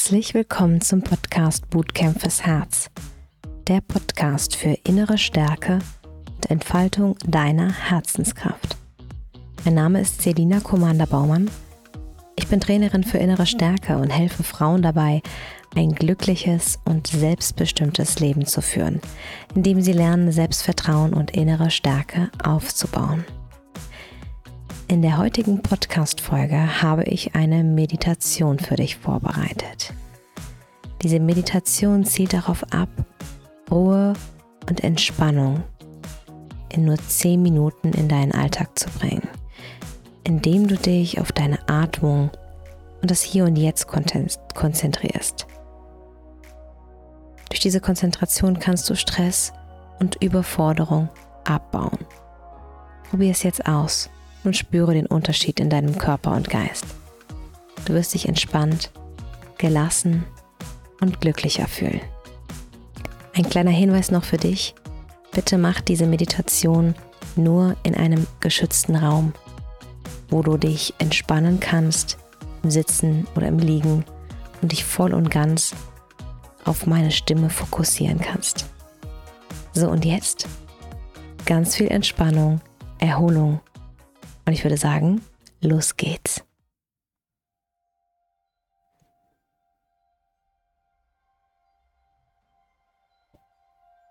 Herzlich willkommen zum Podcast Bootcamp fürs Herz. Der Podcast für innere Stärke und Entfaltung deiner Herzenskraft. Mein Name ist Selina Commander-Baumann. Ich bin Trainerin für innere Stärke und helfe Frauen dabei, ein glückliches und selbstbestimmtes Leben zu führen, indem sie lernen, Selbstvertrauen und innere Stärke aufzubauen. In der heutigen Podcast-Folge habe ich eine Meditation für dich vorbereitet. Diese Meditation zielt darauf ab, Ruhe und Entspannung in nur 10 Minuten in deinen Alltag zu bringen, indem du dich auf deine Atmung und das Hier und Jetzt konzentrierst. Durch diese Konzentration kannst du Stress und Überforderung abbauen. Probier es jetzt aus und spüre den Unterschied in deinem Körper und Geist. Du wirst dich entspannt, gelassen und glücklicher fühlen. Ein kleiner Hinweis noch für dich. Bitte mach diese Meditation nur in einem geschützten Raum, wo du dich entspannen kannst, im Sitzen oder im Liegen und dich voll und ganz auf meine Stimme fokussieren kannst. So und jetzt ganz viel Entspannung, Erholung und ich würde sagen, los geht's.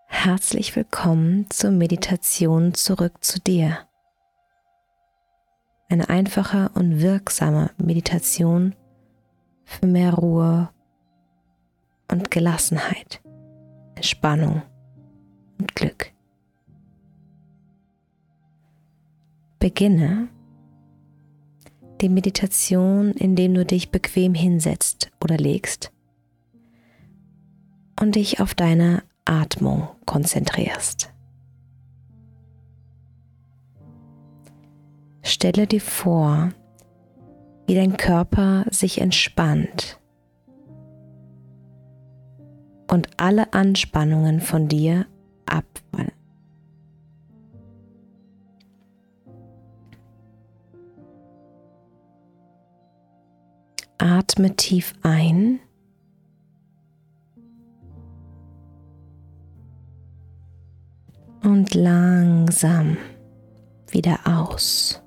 Herzlich willkommen zur Meditation zurück zu dir. Eine einfache und wirksame Meditation für mehr Ruhe und Gelassenheit, Entspannung und Glück. Beginne die Meditation, indem du dich bequem hinsetzt oder legst und dich auf deine Atmung konzentrierst. Stelle dir vor, wie dein Körper sich entspannt und alle Anspannungen von dir abfallen. Atme tief ein. Und langsam wieder aus.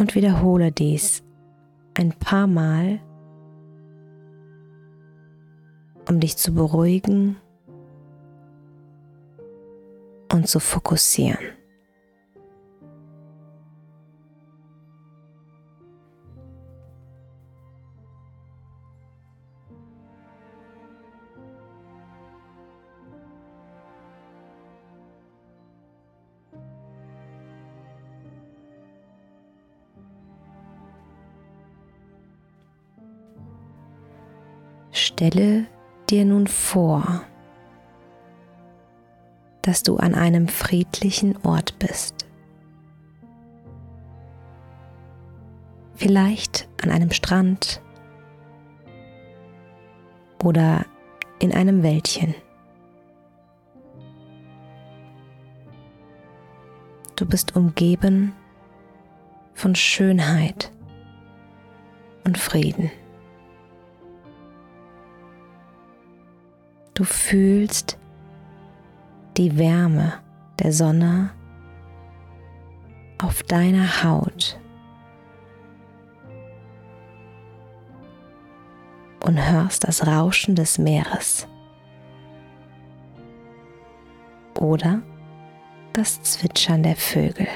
Und wiederhole dies ein paar Mal, um dich zu beruhigen und zu fokussieren. Stelle dir nun vor, dass du an einem friedlichen Ort bist. Vielleicht an einem Strand oder in einem Wäldchen. Du bist umgeben von Schönheit und Frieden. Du fühlst die Wärme der Sonne auf deiner Haut und hörst das Rauschen des Meeres oder das Zwitschern der Vögel.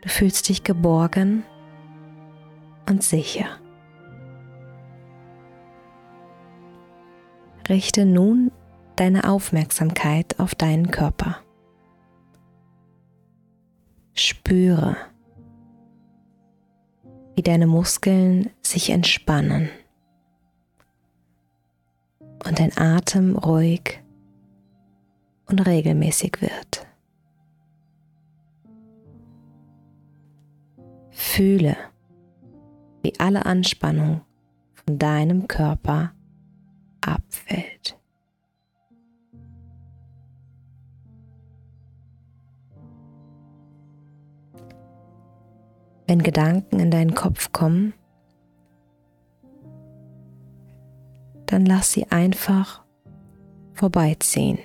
Du fühlst dich geborgen und sicher. Richte nun deine Aufmerksamkeit auf deinen Körper. Spüre, wie deine Muskeln sich entspannen und dein Atem ruhig und regelmäßig wird. Fühle, wie alle Anspannung von deinem Körper abfällt. Wenn Gedanken in deinen Kopf kommen, dann lass sie einfach vorbeiziehen,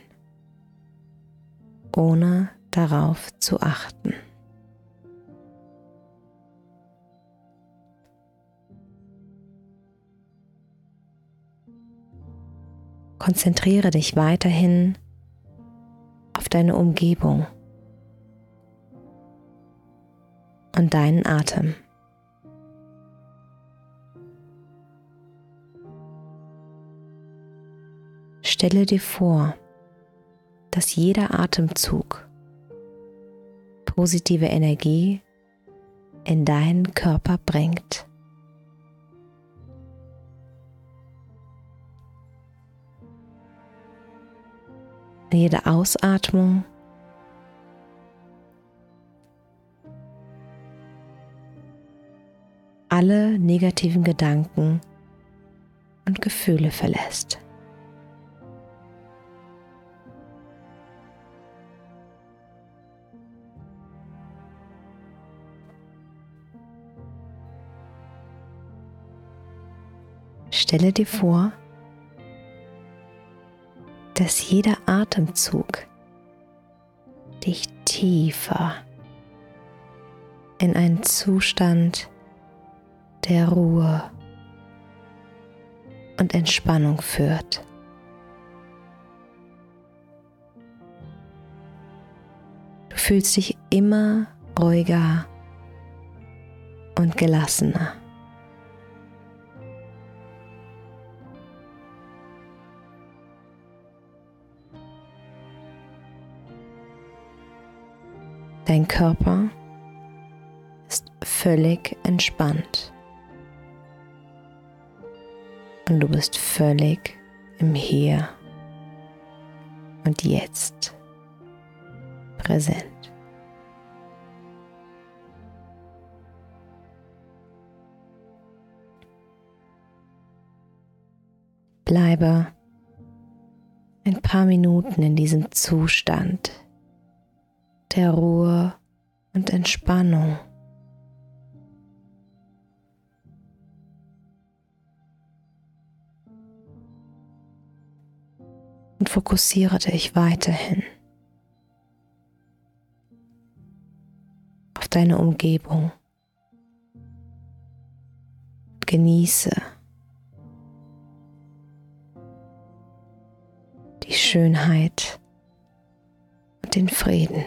ohne darauf zu achten. Konzentriere dich weiterhin auf deine Umgebung und deinen Atem. Stelle dir vor, dass jeder Atemzug positive Energie in deinen Körper bringt. Jede Ausatmung alle negativen Gedanken und Gefühle verlässt. Stelle dir vor, dass jeder Atemzug dich tiefer in einen Zustand der Ruhe und Entspannung führt. Du fühlst dich immer ruhiger und gelassener. Dein Körper ist völlig entspannt. Und du bist völlig im Hier und Jetzt präsent. Bleibe ein paar Minuten in diesem Zustand der Ruhe und Entspannung. Und fokussiere dich weiterhin auf deine Umgebung. Genieße die Schönheit und den Frieden.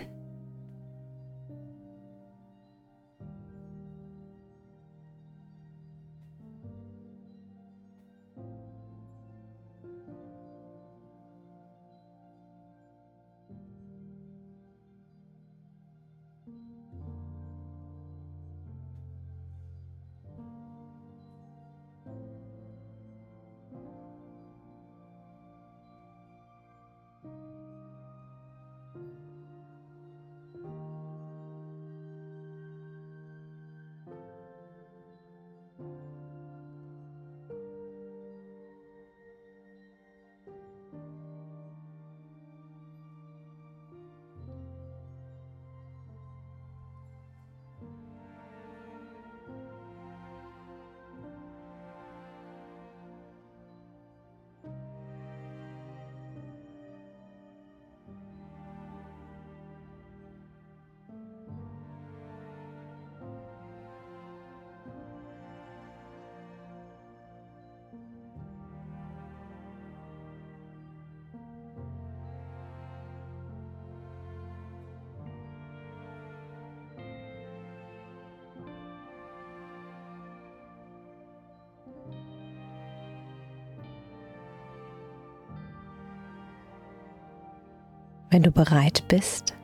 Wenn du bereit bist,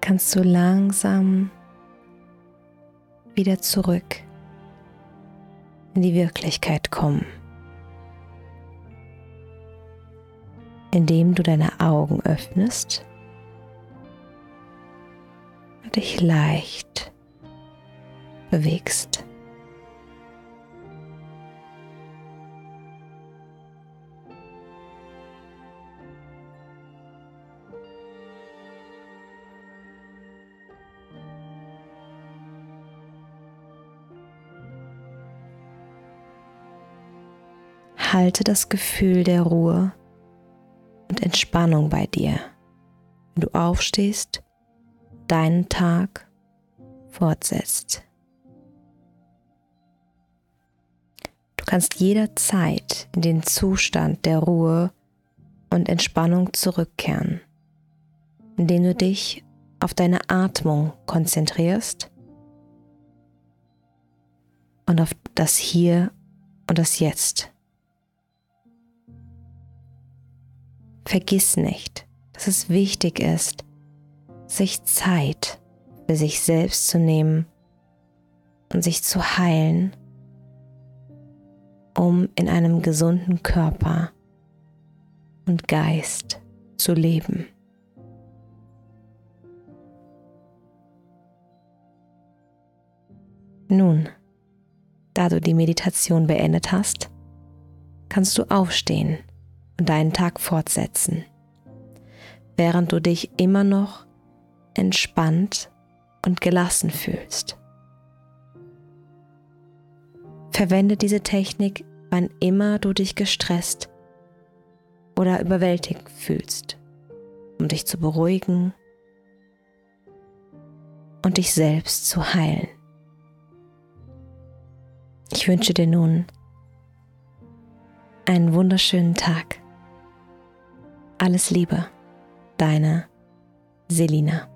kannst du langsam wieder zurück in die Wirklichkeit kommen, indem du deine Augen öffnest und dich leicht bewegst. Behalte das Gefühl der Ruhe und Entspannung bei dir, wenn du aufstehst, deinen Tag fortsetzt. Du kannst jederzeit in den Zustand der Ruhe und Entspannung zurückkehren, indem du dich auf deine Atmung konzentrierst und auf das Hier und das Jetzt. Vergiss nicht, dass es wichtig ist, sich Zeit für sich selbst zu nehmen und sich zu heilen, um in einem gesunden Körper und Geist zu leben. Nun, da du die Meditation beendet hast, kannst du aufstehen und deinen Tag fortsetzen, während du dich immer noch entspannt und gelassen fühlst. Verwende diese Technik, wann immer du dich gestresst oder überwältigt fühlst, um dich zu beruhigen und dich selbst zu heilen. Ich wünsche dir nun einen wunderschönen Tag. Alles Liebe, deine Selina.